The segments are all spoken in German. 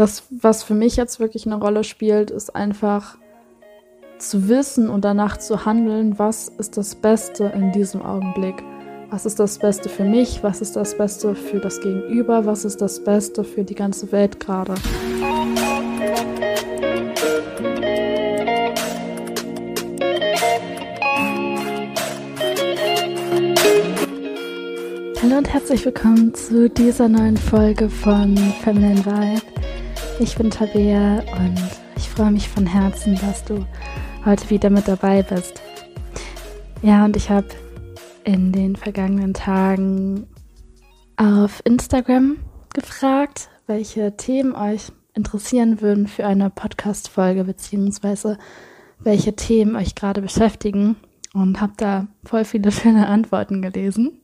das, was für mich jetzt wirklich eine Rolle spielt, ist einfach zu wissen und danach zu handeln, was ist das Beste in diesem Augenblick. Was ist das Beste für mich? Was ist das Beste für das Gegenüber? Was ist das Beste für die ganze Welt gerade? Hallo und herzlich willkommen zu dieser neuen Folge von Feminine Vibe. Ich bin Tabea und ich freue mich von Herzen, dass du heute wieder mit dabei bist. Ja, und ich habe in den vergangenen Tagen auf Instagram gefragt, welche Themen euch interessieren würden für eine Podcast-Folge, beziehungsweise welche Themen euch gerade beschäftigen und habe da voll viele schöne Antworten gelesen.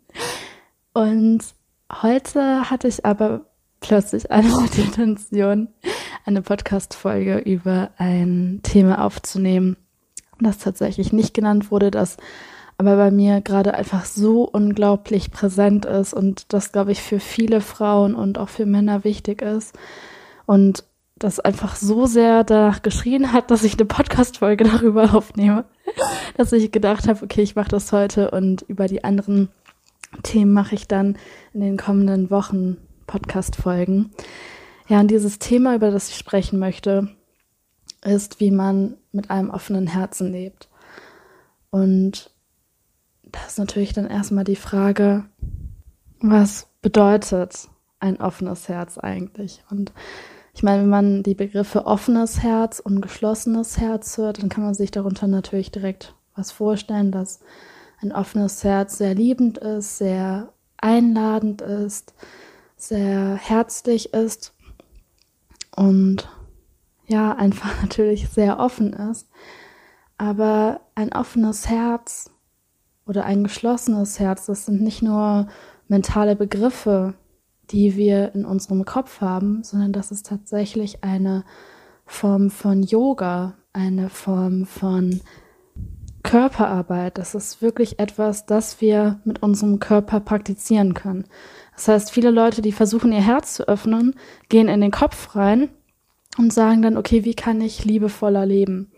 Und heute hatte ich aber plötzlich die Intention, eine Podcast-Folge über ein Thema aufzunehmen, das tatsächlich nicht genannt wurde, das aber bei mir gerade einfach so unglaublich präsent ist und das, glaube ich, für viele Frauen und auch für Männer wichtig ist. Und das einfach so sehr danach geschrien hat, dass ich eine Podcast-Folge darüber aufnehme, dass ich gedacht habe, okay, ich mache das heute und über die anderen Themen mache ich dann in den kommenden Wochen Podcast-Folgen. Ja, und dieses Thema, über das ich sprechen möchte, ist, wie man mit einem offenen Herzen lebt. Und das ist natürlich dann erstmal die Frage, was bedeutet ein offenes Herz eigentlich? Und ich meine, wenn man die Begriffe offenes Herz und geschlossenes Herz hört, dann kann man sich darunter natürlich direkt was vorstellen, dass ein offenes Herz sehr liebend ist, sehr einladend ist, sehr herzlich ist und ja, einfach natürlich sehr offen ist. Aber ein offenes Herz oder ein geschlossenes Herz, das sind nicht nur mentale Begriffe, die wir in unserem Kopf haben, sondern das ist tatsächlich eine Form von Yoga, eine Form von Körperarbeit. Das ist wirklich etwas, das wir mit unserem Körper praktizieren können. Das heißt, viele Leute, die versuchen, ihr Herz zu öffnen, gehen in den Kopf rein und sagen dann, okay, wie kann ich liebevoller leben?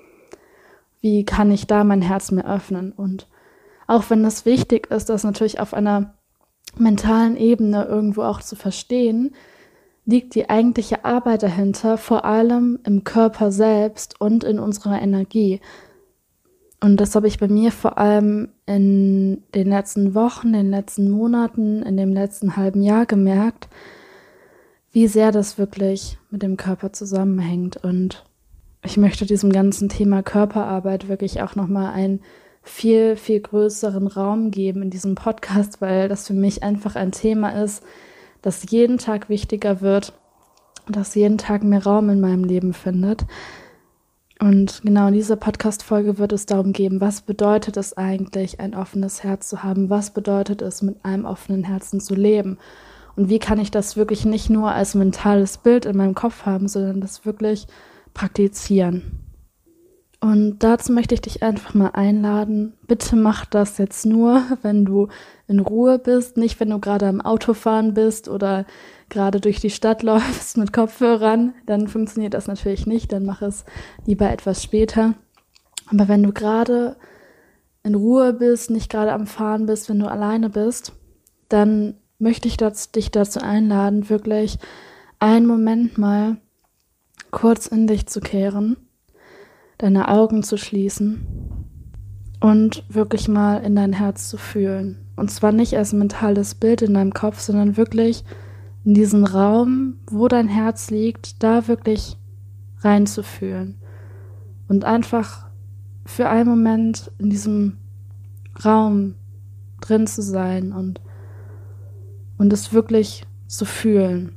Wie kann ich da mein Herz mehr öffnen? Und auch wenn das wichtig ist, das natürlich auf einer mentalen Ebene irgendwo auch zu verstehen, liegt die eigentliche Arbeit dahinter vor allem im Körper selbst und in unserer Energie. Und das habe ich bei mir vor allem in den letzten Wochen, den letzten Monaten, in dem letzten halben Jahr gemerkt, wie sehr das wirklich mit dem Körper zusammenhängt. Und ich möchte diesem ganzen Thema Körperarbeit wirklich auch nochmal einen viel, viel größeren Raum geben in diesem Podcast, weil das für mich einfach ein Thema ist, das jeden Tag wichtiger wird, das jeden Tag mehr Raum in meinem Leben findet. Und genau in dieser Podcast-Folge wird es darum gehen, was bedeutet es eigentlich, ein offenes Herz zu haben? Was bedeutet es, mit einem offenen Herzen zu leben? Und wie kann ich das wirklich nicht nur als mentales Bild in meinem Kopf haben, sondern das wirklich praktizieren? Und dazu möchte ich dich einfach mal einladen. Bitte mach das jetzt nur, wenn du in Ruhe bist, nicht wenn du gerade am Autofahren bist oder gerade durch die Stadt läufst mit Kopfhörern. Dann funktioniert das natürlich nicht. Dann mach es lieber etwas später. Aber wenn du gerade in Ruhe bist, nicht gerade am Fahren bist, wenn du alleine bist, dann möchte ich das, dich dazu einladen, wirklich einen Moment mal kurz in dich zu kehren deine Augen zu schließen und wirklich mal in dein Herz zu fühlen. Und zwar nicht als mentales Bild in deinem Kopf, sondern wirklich in diesen Raum, wo dein Herz liegt, da wirklich reinzufühlen. Und einfach für einen Moment in diesem Raum drin zu sein und, und es wirklich zu fühlen.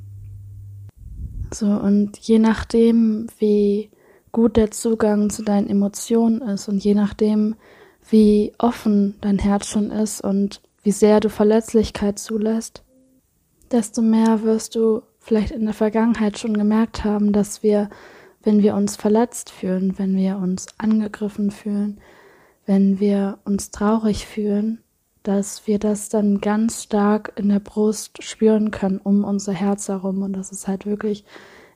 So, und je nachdem, wie gut der Zugang zu deinen Emotionen ist und je nachdem, wie offen dein Herz schon ist und wie sehr du Verletzlichkeit zulässt, desto mehr wirst du vielleicht in der Vergangenheit schon gemerkt haben, dass wir, wenn wir uns verletzt fühlen, wenn wir uns angegriffen fühlen, wenn wir uns traurig fühlen, dass wir das dann ganz stark in der Brust spüren können, um unser Herz herum und dass es halt wirklich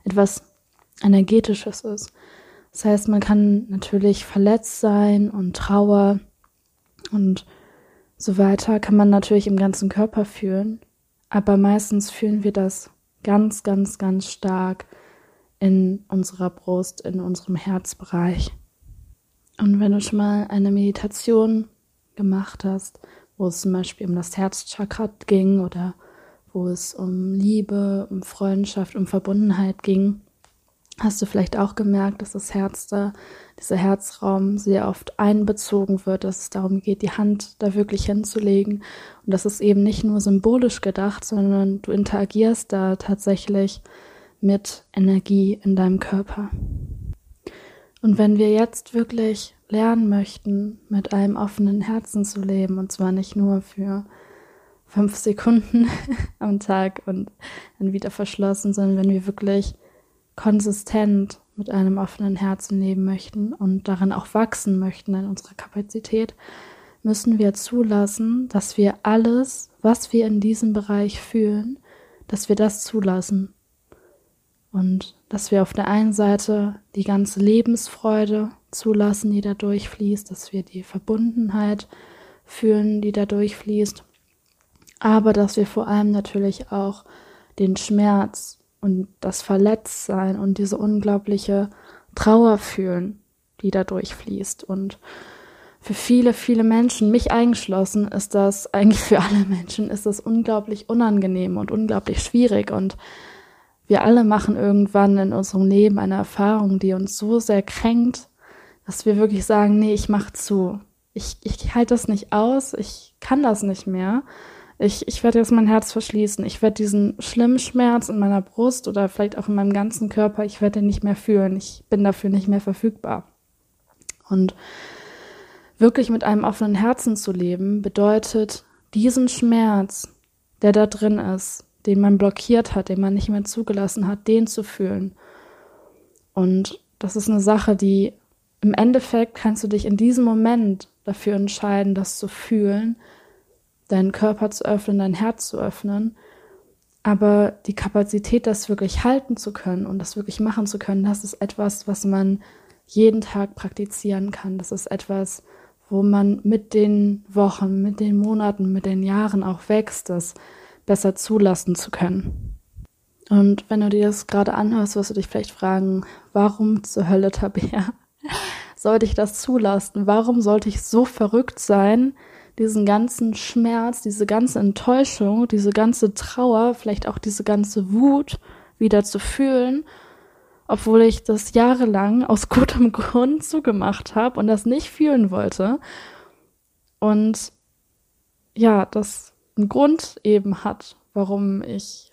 etwas energetisches ist. Das heißt, man kann natürlich verletzt sein und Trauer und so weiter kann man natürlich im ganzen Körper fühlen, aber meistens fühlen wir das ganz, ganz, ganz stark in unserer Brust, in unserem Herzbereich. Und wenn du schon mal eine Meditation gemacht hast, wo es zum Beispiel um das Herzchakra ging oder wo es um Liebe, um Freundschaft, um Verbundenheit ging, hast du vielleicht auch gemerkt, dass das Herz da, dieser Herzraum sehr oft einbezogen wird, dass es darum geht, die Hand da wirklich hinzulegen und das ist eben nicht nur symbolisch gedacht, sondern du interagierst da tatsächlich mit Energie in deinem Körper. Und wenn wir jetzt wirklich lernen möchten, mit einem offenen Herzen zu leben, und zwar nicht nur für fünf Sekunden am Tag und dann wieder verschlossen, sondern wenn wir wirklich konsistent mit einem offenen Herzen leben möchten und darin auch wachsen möchten in unserer Kapazität, müssen wir zulassen, dass wir alles, was wir in diesem Bereich fühlen, dass wir das zulassen. Und dass wir auf der einen Seite die ganze Lebensfreude zulassen, die da durchfließt, dass wir die Verbundenheit fühlen, die da durchfließt, aber dass wir vor allem natürlich auch den Schmerz und das Verletztsein und diese unglaubliche Trauer fühlen, die da durchfließt. Und für viele, viele Menschen, mich eingeschlossen, ist das, eigentlich für alle Menschen, ist das unglaublich unangenehm und unglaublich schwierig. Und wir alle machen irgendwann in unserem Leben eine Erfahrung, die uns so sehr kränkt, dass wir wirklich sagen, nee, ich mach zu. Ich, ich halte das nicht aus, ich kann das nicht mehr. Ich, ich werde jetzt mein Herz verschließen. Ich werde diesen schlimmen Schmerz in meiner Brust oder vielleicht auch in meinem ganzen Körper, ich werde den nicht mehr fühlen. Ich bin dafür nicht mehr verfügbar. Und wirklich mit einem offenen Herzen zu leben, bedeutet diesen Schmerz, der da drin ist, den man blockiert hat, den man nicht mehr zugelassen hat, den zu fühlen. Und das ist eine Sache, die im Endeffekt kannst du dich in diesem Moment dafür entscheiden, das zu fühlen deinen Körper zu öffnen, dein Herz zu öffnen. Aber die Kapazität, das wirklich halten zu können und das wirklich machen zu können, das ist etwas, was man jeden Tag praktizieren kann. Das ist etwas, wo man mit den Wochen, mit den Monaten, mit den Jahren auch wächst, das besser zulassen zu können. Und wenn du dir das gerade anhörst, wirst du dich vielleicht fragen, warum zur Hölle Tabea sollte ich das zulassen? Warum sollte ich so verrückt sein, diesen ganzen Schmerz, diese ganze Enttäuschung, diese ganze Trauer, vielleicht auch diese ganze Wut wieder zu fühlen, obwohl ich das jahrelang aus gutem Grund zugemacht habe und das nicht fühlen wollte. Und ja, das einen Grund eben hat, warum ich,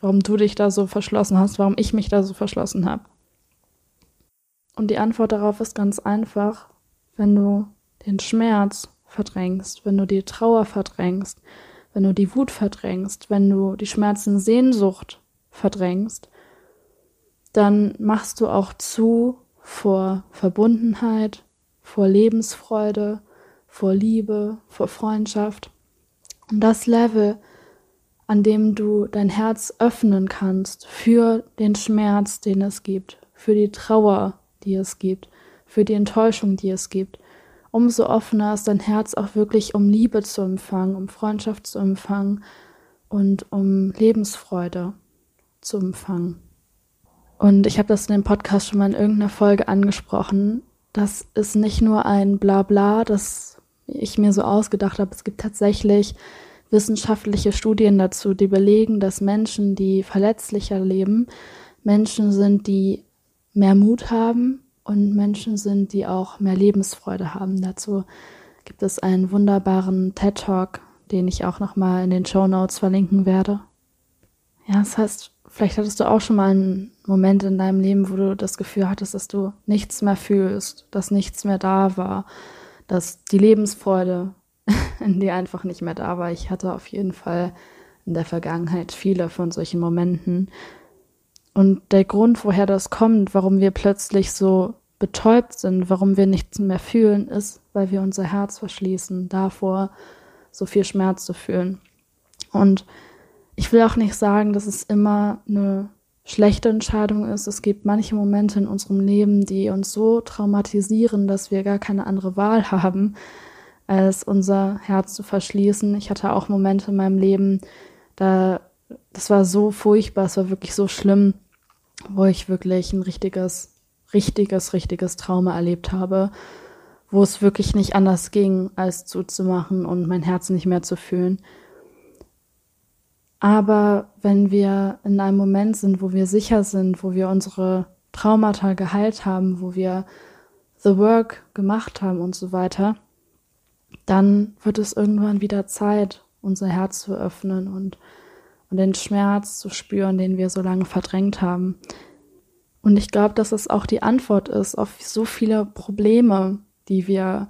warum du dich da so verschlossen hast, warum ich mich da so verschlossen habe. Und die Antwort darauf ist ganz einfach, wenn du den Schmerz verdrängst, wenn du die Trauer verdrängst, wenn du die Wut verdrängst, wenn du die Schmerzen Sehnsucht verdrängst, dann machst du auch zu vor Verbundenheit, vor Lebensfreude, vor Liebe, vor Freundschaft. Und das Level, an dem du dein Herz öffnen kannst für den Schmerz, den es gibt, für die Trauer, die es gibt, für die Enttäuschung, die es gibt, umso offener ist dein Herz auch wirklich, um Liebe zu empfangen, um Freundschaft zu empfangen und um Lebensfreude zu empfangen. Und ich habe das in dem Podcast schon mal in irgendeiner Folge angesprochen. Das ist nicht nur ein Blabla, das ich mir so ausgedacht habe. Es gibt tatsächlich wissenschaftliche Studien dazu, die belegen, dass Menschen, die verletzlicher leben, Menschen sind, die mehr Mut haben, und Menschen sind, die auch mehr Lebensfreude haben. Dazu gibt es einen wunderbaren TED Talk, den ich auch nochmal in den Show Notes verlinken werde. Ja, das heißt, vielleicht hattest du auch schon mal einen Moment in deinem Leben, wo du das Gefühl hattest, dass du nichts mehr fühlst, dass nichts mehr da war, dass die Lebensfreude in dir einfach nicht mehr da war. Ich hatte auf jeden Fall in der Vergangenheit viele von solchen Momenten, und der Grund, woher das kommt, warum wir plötzlich so betäubt sind, warum wir nichts mehr fühlen, ist, weil wir unser Herz verschließen, davor so viel Schmerz zu fühlen. Und ich will auch nicht sagen, dass es immer eine schlechte Entscheidung ist. Es gibt manche Momente in unserem Leben, die uns so traumatisieren, dass wir gar keine andere Wahl haben, als unser Herz zu verschließen. Ich hatte auch Momente in meinem Leben, da, das war so furchtbar, es war wirklich so schlimm, wo ich wirklich ein richtiges, richtiges, richtiges Trauma erlebt habe, wo es wirklich nicht anders ging, als zuzumachen und mein Herz nicht mehr zu fühlen. Aber wenn wir in einem Moment sind, wo wir sicher sind, wo wir unsere Traumata geheilt haben, wo wir the work gemacht haben und so weiter, dann wird es irgendwann wieder Zeit, unser Herz zu öffnen und, und den Schmerz zu spüren, den wir so lange verdrängt haben. Und ich glaube, dass es auch die Antwort ist auf so viele Probleme, die wir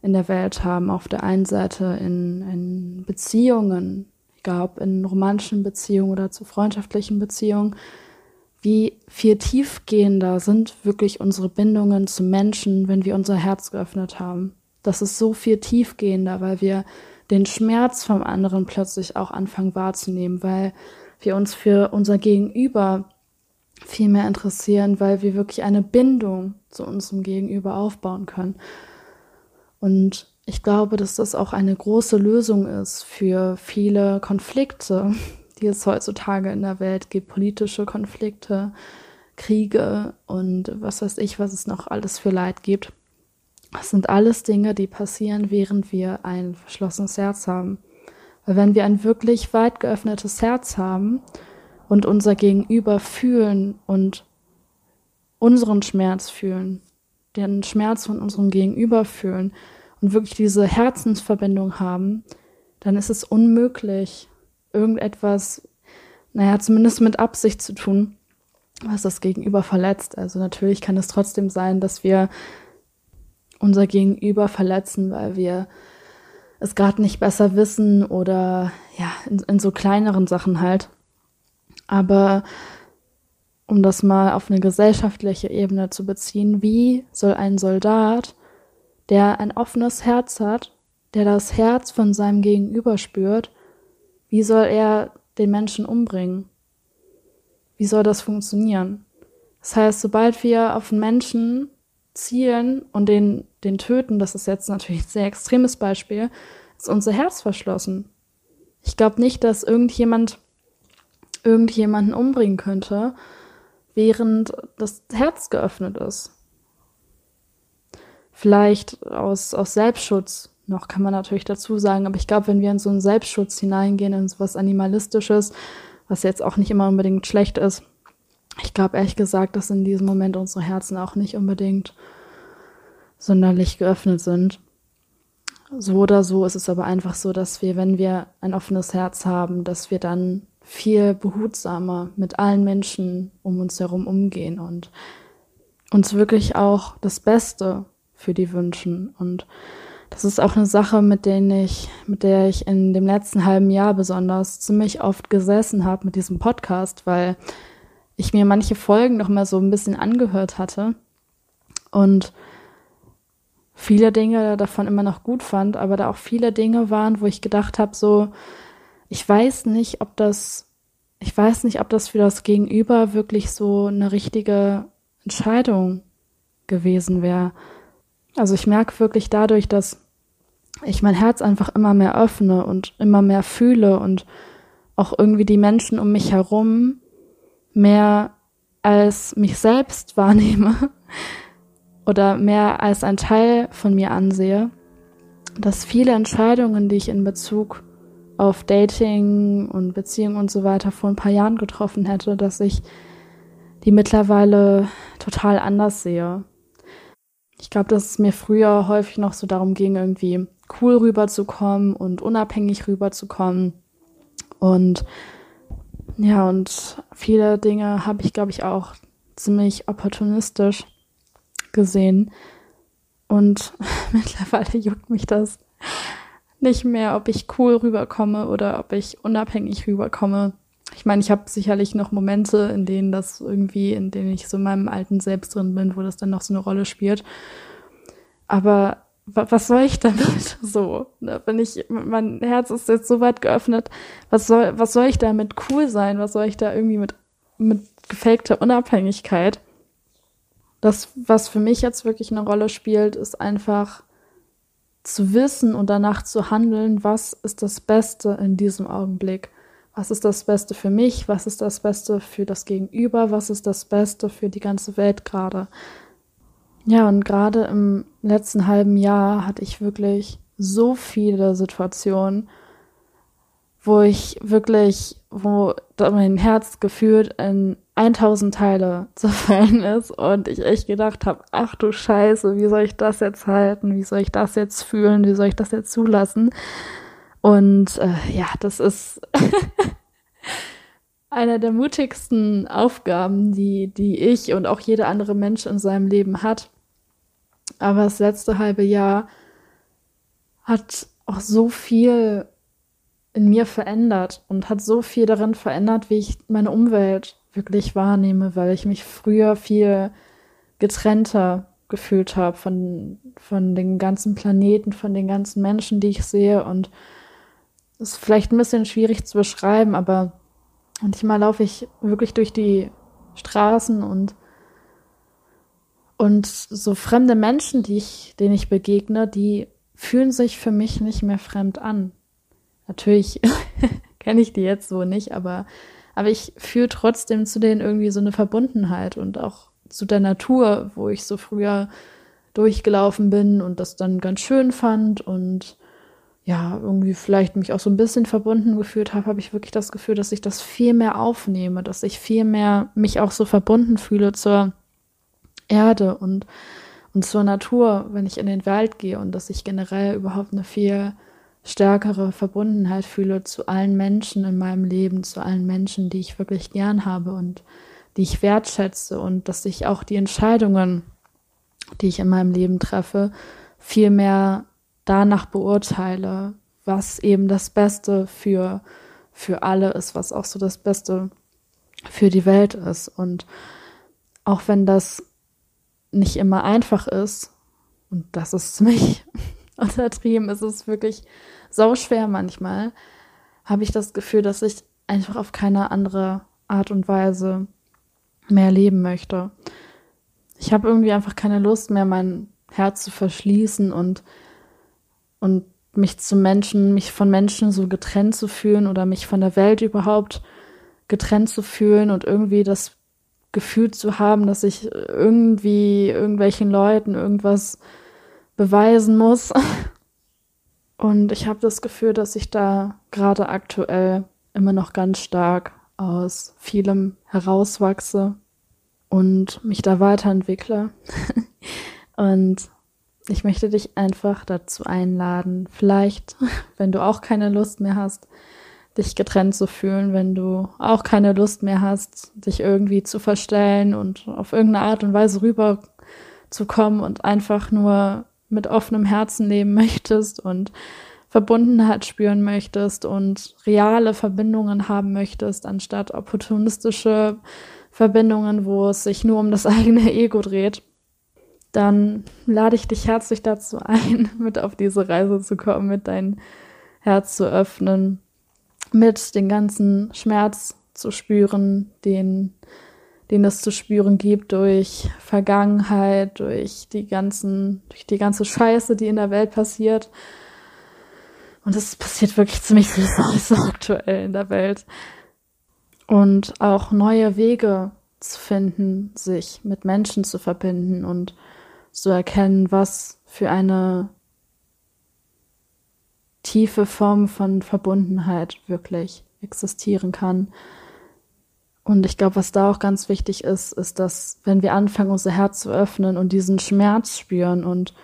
in der Welt haben. Auf der einen Seite in, in Beziehungen, egal ob in romantischen Beziehungen oder zu freundschaftlichen Beziehungen. Wie viel tiefgehender sind wirklich unsere Bindungen zu Menschen, wenn wir unser Herz geöffnet haben. Das ist so viel tiefgehender, weil wir den Schmerz vom anderen plötzlich auch anfangen wahrzunehmen, weil wir uns für unser Gegenüber viel mehr interessieren, weil wir wirklich eine Bindung zu unserem Gegenüber aufbauen können. Und ich glaube, dass das auch eine große Lösung ist für viele Konflikte, die es heutzutage in der Welt gibt, politische Konflikte, Kriege und was weiß ich, was es noch alles für Leid gibt. Das sind alles Dinge, die passieren, während wir ein verschlossenes Herz haben. Weil wenn wir ein wirklich weit geöffnetes Herz haben und unser Gegenüber fühlen und unseren Schmerz fühlen, den Schmerz von unserem Gegenüber fühlen, und wirklich diese Herzensverbindung haben, dann ist es unmöglich, irgendetwas, naja, zumindest mit Absicht zu tun, was das Gegenüber verletzt. Also natürlich kann es trotzdem sein, dass wir unser Gegenüber verletzen, weil wir es gerade nicht besser wissen oder ja, in, in so kleineren Sachen halt. Aber um das mal auf eine gesellschaftliche Ebene zu beziehen, wie soll ein Soldat der ein offenes Herz hat, der das Herz von seinem Gegenüber spürt, wie soll er den Menschen umbringen? Wie soll das funktionieren? Das heißt, sobald wir auf einen Menschen zielen und den, den töten, das ist jetzt natürlich ein sehr extremes Beispiel, ist unser Herz verschlossen. Ich glaube nicht, dass irgendjemand irgendjemanden umbringen könnte, während das Herz geöffnet ist. Vielleicht aus, aus Selbstschutz noch, kann man natürlich dazu sagen. Aber ich glaube, wenn wir in so einen Selbstschutz hineingehen, in so was Animalistisches, was jetzt auch nicht immer unbedingt schlecht ist, ich glaube ehrlich gesagt, dass in diesem Moment unsere Herzen auch nicht unbedingt sonderlich geöffnet sind. So oder so ist es aber einfach so, dass wir, wenn wir ein offenes Herz haben, dass wir dann viel behutsamer mit allen Menschen um uns herum umgehen und uns wirklich auch das Beste für die wünschen. Und das ist auch eine Sache, mit der ich, mit der ich in dem letzten halben Jahr besonders ziemlich oft gesessen habe mit diesem Podcast, weil ich mir manche Folgen noch mal so ein bisschen angehört hatte und viele Dinge davon immer noch gut fand, aber da auch viele Dinge waren, wo ich gedacht habe, so, ich weiß nicht, ob das, ich weiß nicht, ob das für das Gegenüber wirklich so eine richtige Entscheidung gewesen wäre. Also ich merke wirklich dadurch, dass ich mein Herz einfach immer mehr öffne und immer mehr fühle und auch irgendwie die Menschen um mich herum mehr als mich selbst wahrnehme oder mehr als ein Teil von mir ansehe, dass viele Entscheidungen, die ich in Bezug auf Dating und Beziehung und so weiter vor ein paar Jahren getroffen hätte, dass ich die mittlerweile total anders sehe. Ich glaube, dass es mir früher häufig noch so darum ging, irgendwie cool rüberzukommen und unabhängig rüberzukommen. Und ja, und viele Dinge habe ich, glaube ich, auch ziemlich opportunistisch gesehen. Und mittlerweile juckt mich das nicht mehr, ob ich cool rüberkomme oder ob ich unabhängig rüberkomme. Ich meine, ich habe sicherlich noch Momente, in denen das irgendwie, in denen ich so in meinem alten Selbst drin bin, wo das dann noch so eine Rolle spielt. Aber was soll ich damit so? Ne, wenn ich, mein Herz ist jetzt so weit geöffnet, was soll, was soll ich damit cool sein? Was soll ich da irgendwie mit, mit gefakte Unabhängigkeit. Das, was für mich jetzt wirklich eine Rolle spielt, ist einfach zu wissen und danach zu handeln, was ist das Beste in diesem Augenblick. Was ist das Beste für mich? Was ist das Beste für das Gegenüber? Was ist das Beste für die ganze Welt gerade? Ja, und gerade im letzten halben Jahr hatte ich wirklich so viele Situationen, wo ich wirklich, wo mein Herz gefühlt in 1000 Teile zerfallen ist und ich echt gedacht habe, ach du Scheiße, wie soll ich das jetzt halten? Wie soll ich das jetzt fühlen? Wie soll ich das jetzt zulassen? Und äh, ja, das ist einer der mutigsten Aufgaben, die, die ich und auch jeder andere Mensch in seinem Leben hat. Aber das letzte halbe Jahr hat auch so viel in mir verändert und hat so viel darin verändert, wie ich meine Umwelt wirklich wahrnehme, weil ich mich früher viel getrennter gefühlt habe von, von dem ganzen Planeten, von den ganzen Menschen, die ich sehe. Und es ist vielleicht ein bisschen schwierig zu beschreiben, aber manchmal laufe ich wirklich durch die Straßen und und so fremde Menschen, die ich, denen ich begegne, die fühlen sich für mich nicht mehr fremd an. Natürlich kenne ich die jetzt so nicht, aber, aber ich fühle trotzdem zu denen irgendwie so eine Verbundenheit und auch zu der Natur, wo ich so früher durchgelaufen bin und das dann ganz schön fand und ja, irgendwie vielleicht mich auch so ein bisschen verbunden gefühlt habe, habe ich wirklich das Gefühl, dass ich das viel mehr aufnehme, dass ich viel mehr mich auch so verbunden fühle zur Erde und, und zur Natur, wenn ich in den Wald gehe und dass ich generell überhaupt eine viel stärkere Verbundenheit fühle zu allen Menschen in meinem Leben, zu allen Menschen, die ich wirklich gern habe und die ich wertschätze und dass ich auch die Entscheidungen, die ich in meinem Leben treffe, viel mehr danach beurteile, was eben das Beste für, für alle ist, was auch so das Beste für die Welt ist. Und auch wenn das nicht immer einfach ist, und das ist ziemlich untertrieben, es ist wirklich so schwer manchmal, habe ich das Gefühl, dass ich einfach auf keine andere Art und Weise mehr leben möchte. Ich habe irgendwie einfach keine Lust mehr, mein Herz zu verschließen und, und mich zu Menschen, mich von Menschen so getrennt zu fühlen oder mich von der Welt überhaupt getrennt zu fühlen und irgendwie das Gefühl zu haben, dass ich irgendwie irgendwelchen Leuten irgendwas beweisen muss. Und ich habe das Gefühl, dass ich da gerade aktuell immer noch ganz stark aus vielem herauswachse und mich da weiterentwickle. und ich möchte dich einfach dazu einladen, vielleicht, wenn du auch keine Lust mehr hast, dich getrennt zu fühlen, wenn du auch keine Lust mehr hast, dich irgendwie zu verstellen und auf irgendeine Art und Weise rüberzukommen und einfach nur mit offenem Herzen leben möchtest und Verbundenheit spüren möchtest und reale Verbindungen haben möchtest, anstatt opportunistische Verbindungen, wo es sich nur um das eigene Ego dreht, dann lade ich dich herzlich dazu ein, mit auf diese Reise zu kommen, mit dein Herz zu öffnen, mit den ganzen Schmerz zu spüren, den den es zu spüren gibt durch Vergangenheit, durch die ganzen, durch die ganze Scheiße, die in der Welt passiert. Und es passiert wirklich ziemlich viel so aktuell in der Welt. Und auch neue Wege zu finden, sich mit Menschen zu verbinden und zu erkennen, was für eine tiefe Form von Verbundenheit wirklich existieren kann. Und ich glaube, was da auch ganz wichtig ist, ist, dass wenn wir anfangen, unser Herz zu öffnen und diesen Schmerz spüren und,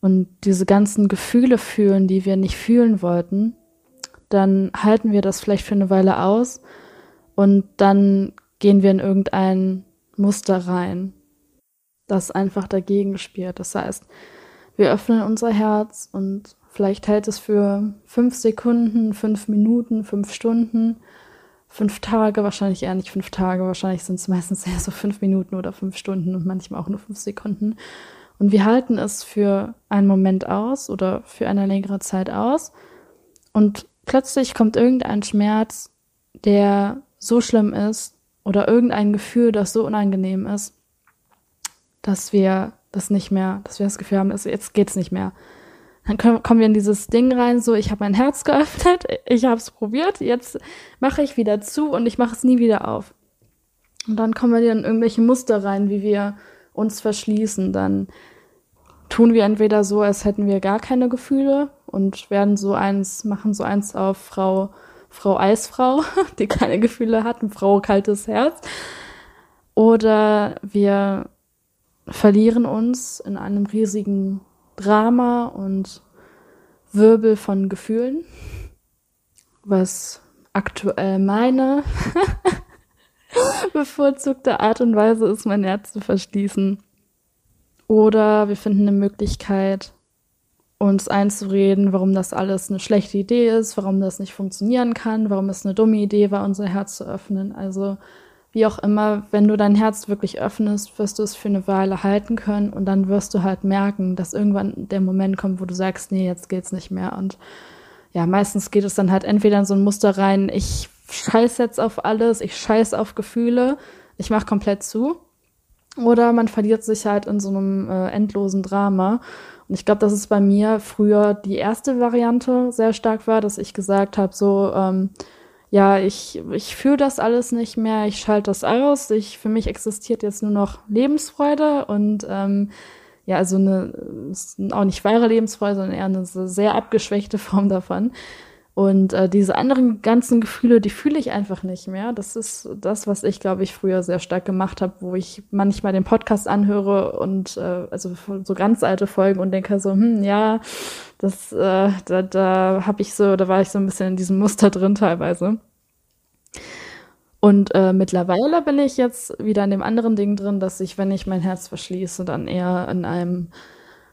und diese ganzen Gefühle fühlen, die wir nicht fühlen wollten, dann halten wir das vielleicht für eine Weile aus und dann gehen wir in irgendein Muster rein, das einfach dagegen spielt. Das heißt, wir öffnen unser Herz und vielleicht hält es für fünf Sekunden, fünf Minuten, fünf Stunden fünf Tage, wahrscheinlich eher nicht fünf Tage, wahrscheinlich sind es meistens eher so fünf Minuten oder fünf Stunden und manchmal auch nur fünf Sekunden. Und wir halten es für einen Moment aus oder für eine längere Zeit aus. Und plötzlich kommt irgendein Schmerz, der so schlimm ist, oder irgendein Gefühl, das so unangenehm ist, dass wir das nicht mehr, dass wir das Gefühl haben, jetzt geht's nicht mehr. Dann können, kommen wir in dieses Ding rein, so ich habe mein Herz geöffnet, ich habe es probiert, jetzt mache ich wieder zu und ich mache es nie wieder auf. Und dann kommen wir in irgendwelche Muster rein, wie wir uns verschließen. Dann tun wir entweder so, als hätten wir gar keine Gefühle und werden so eins, machen so eins auf Frau, Frau Eisfrau, die keine Gefühle hat, und Frau kaltes Herz. Oder wir verlieren uns in einem riesigen Drama und Wirbel von Gefühlen, was aktuell meine bevorzugte Art und Weise ist, mein Herz zu verschließen. Oder wir finden eine Möglichkeit, uns einzureden, warum das alles eine schlechte Idee ist, warum das nicht funktionieren kann, warum es eine dumme Idee war, unser Herz zu öffnen. Also wie auch immer, wenn du dein Herz wirklich öffnest, wirst du es für eine Weile halten können und dann wirst du halt merken, dass irgendwann der Moment kommt, wo du sagst, nee, jetzt geht's nicht mehr. Und ja, meistens geht es dann halt entweder in so ein Muster rein, ich scheiß jetzt auf alles, ich scheiß auf Gefühle, ich mach komplett zu. Oder man verliert sich halt in so einem äh, endlosen Drama. Und ich glaube, dass es bei mir früher die erste Variante sehr stark war, dass ich gesagt habe, so, ähm, ja, ich, ich fühle das alles nicht mehr, ich schalte das aus, ich, für mich existiert jetzt nur noch Lebensfreude und ähm, ja, also eine, auch nicht wahre Lebensfreude, sondern eher eine sehr abgeschwächte Form davon. Und äh, diese anderen ganzen Gefühle, die fühle ich einfach nicht mehr. Das ist das, was ich, glaube ich, früher sehr stark gemacht habe, wo ich manchmal den Podcast anhöre und äh, also so ganz alte Folgen und denke so, hm, ja, das, äh, da, da habe ich so, da war ich so ein bisschen in diesem Muster drin teilweise. Und äh, mittlerweile bin ich jetzt wieder in dem anderen Ding drin, dass ich, wenn ich mein Herz verschließe, dann eher in einem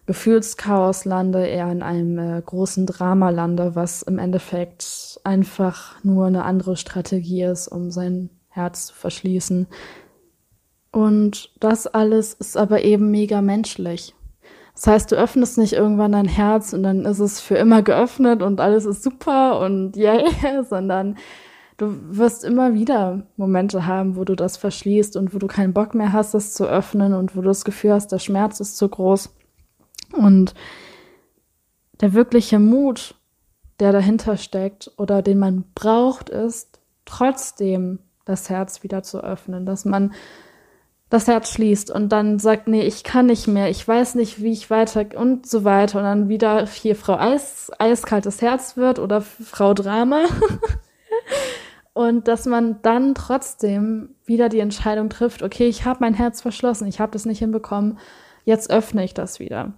Gefühlschaos lande, eher in einem äh, großen Drama lande, was im Endeffekt einfach nur eine andere Strategie ist, um sein Herz zu verschließen. Und das alles ist aber eben mega menschlich. Das heißt, du öffnest nicht irgendwann dein Herz und dann ist es für immer geöffnet und alles ist super und yay, sondern du wirst immer wieder Momente haben, wo du das verschließt und wo du keinen Bock mehr hast, das zu öffnen und wo du das Gefühl hast, der Schmerz ist zu groß. Und der wirkliche Mut, der dahinter steckt oder den man braucht, ist trotzdem das Herz wieder zu öffnen, dass man das Herz schließt und dann sagt, nee, ich kann nicht mehr, ich weiß nicht, wie ich weiter und so weiter und dann wieder hier Frau Eis, eiskaltes Herz wird oder Frau Drama. und dass man dann trotzdem wieder die Entscheidung trifft, okay, ich habe mein Herz verschlossen, ich habe das nicht hinbekommen, jetzt öffne ich das wieder.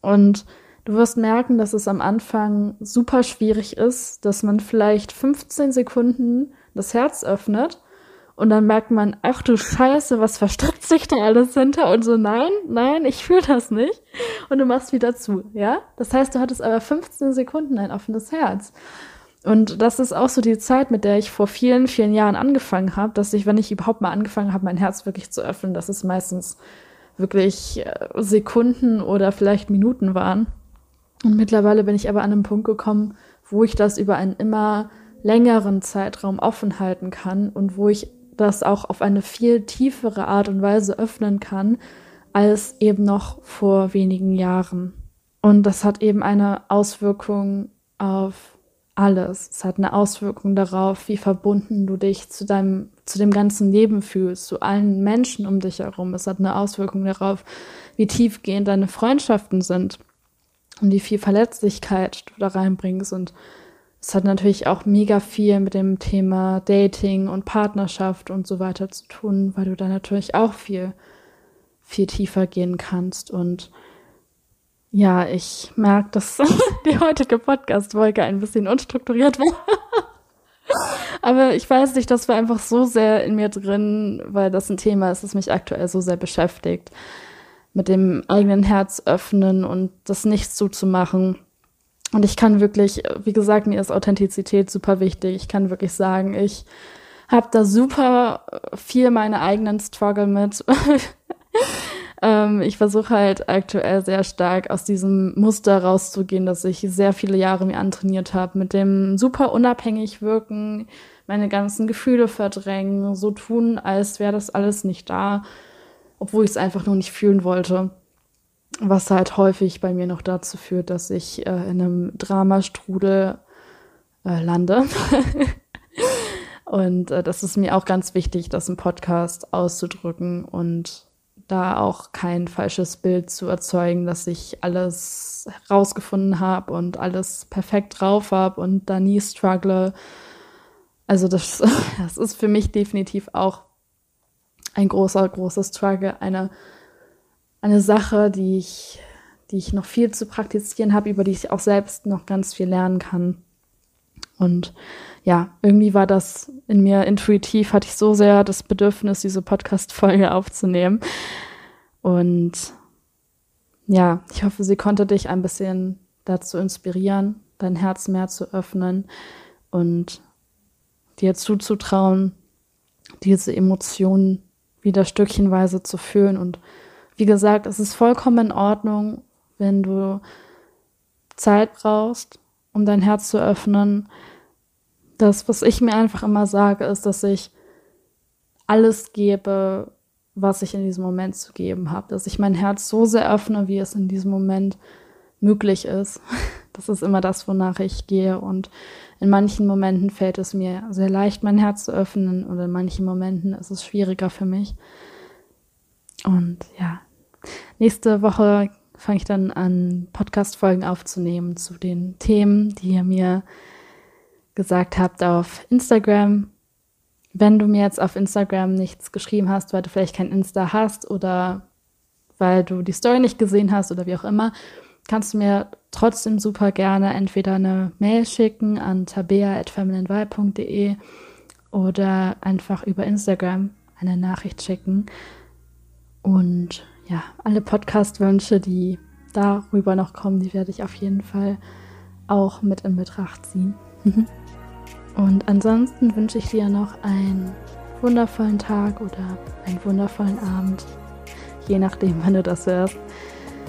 Und du wirst merken, dass es am Anfang super schwierig ist, dass man vielleicht 15 Sekunden das Herz öffnet und dann merkt man, ach du Scheiße, was versteckt sich da alles hinter? Und so, nein, nein, ich fühle das nicht. Und du machst wieder zu, ja? Das heißt, du hattest aber 15 Sekunden ein offenes Herz. Und das ist auch so die Zeit, mit der ich vor vielen, vielen Jahren angefangen habe, dass ich, wenn ich überhaupt mal angefangen habe, mein Herz wirklich zu öffnen, dass es meistens wirklich äh, Sekunden oder vielleicht Minuten waren. Und mittlerweile bin ich aber an einem Punkt gekommen, wo ich das über einen immer längeren Zeitraum offen halten kann und wo ich das auch auf eine viel tiefere Art und Weise öffnen kann, als eben noch vor wenigen Jahren. Und das hat eben eine Auswirkung auf alles. Es hat eine Auswirkung darauf, wie verbunden du dich zu deinem, zu dem ganzen Leben fühlst, zu allen Menschen um dich herum. Es hat eine Auswirkung darauf, wie tiefgehend deine Freundschaften sind und wie viel Verletzlichkeit du da reinbringst. Und es hat natürlich auch mega viel mit dem Thema Dating und Partnerschaft und so weiter zu tun, weil du da natürlich auch viel, viel tiefer gehen kannst und ja, ich merke, dass die heutige Podcast-Folge ein bisschen unstrukturiert war. Aber ich weiß nicht, das war einfach so sehr in mir drin, weil das ein Thema ist, das mich aktuell so sehr beschäftigt. Mit dem eigenen Herz öffnen und das nicht zuzumachen. Und ich kann wirklich, wie gesagt, mir ist Authentizität super wichtig. Ich kann wirklich sagen, ich habe da super viel meine eigenen Struggle mit. Ähm, ich versuche halt aktuell sehr stark aus diesem Muster rauszugehen, dass ich sehr viele Jahre mir antrainiert habe, mit dem super unabhängig wirken, meine ganzen Gefühle verdrängen, so tun, als wäre das alles nicht da, obwohl ich es einfach nur nicht fühlen wollte. Was halt häufig bei mir noch dazu führt, dass ich äh, in einem Dramastrudel äh, lande. und äh, das ist mir auch ganz wichtig, das im Podcast auszudrücken und da auch kein falsches Bild zu erzeugen, dass ich alles herausgefunden habe und alles perfekt drauf habe und da nie struggle. Also das, das ist für mich definitiv auch ein großer, großer Struggle, eine, eine Sache, die ich, die ich noch viel zu praktizieren habe, über die ich auch selbst noch ganz viel lernen kann. Und ja, irgendwie war das in mir intuitiv, hatte ich so sehr das Bedürfnis, diese Podcast-Folge aufzunehmen. Und ja, ich hoffe, sie konnte dich ein bisschen dazu inspirieren, dein Herz mehr zu öffnen und dir zuzutrauen, diese Emotionen wieder stückchenweise zu fühlen. Und wie gesagt, es ist vollkommen in Ordnung, wenn du Zeit brauchst, um dein Herz zu öffnen. Das, was ich mir einfach immer sage, ist, dass ich alles gebe, was ich in diesem Moment zu geben habe. Dass ich mein Herz so sehr öffne, wie es in diesem Moment möglich ist. Das ist immer das, wonach ich gehe. Und in manchen Momenten fällt es mir sehr leicht, mein Herz zu öffnen. Und in manchen Momenten ist es schwieriger für mich. Und ja, nächste Woche fange ich dann an, Podcast-Folgen aufzunehmen zu den Themen, die ihr mir gesagt habt auf Instagram. Wenn du mir jetzt auf Instagram nichts geschrieben hast, weil du vielleicht kein Insta hast oder weil du die Story nicht gesehen hast oder wie auch immer, kannst du mir trotzdem super gerne entweder eine Mail schicken an tabea.femininevibe.de oder einfach über Instagram eine Nachricht schicken. Und ja, alle Podcast-Wünsche, die darüber noch kommen, die werde ich auf jeden Fall auch mit in Betracht ziehen. Und ansonsten wünsche ich dir noch einen wundervollen Tag oder einen wundervollen Abend, je nachdem, wann du das hörst.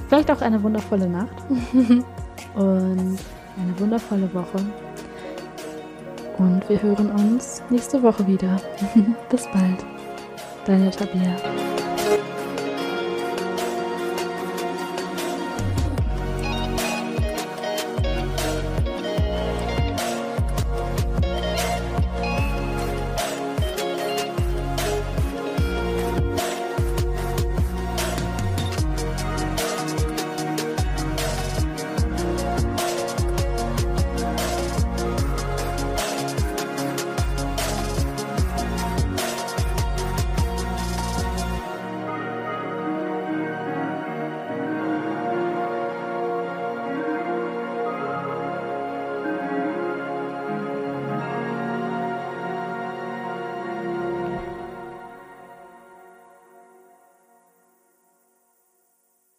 Vielleicht auch eine wundervolle Nacht und eine wundervolle Woche. Und wir hören uns nächste Woche wieder. Bis bald. Deine Tabea.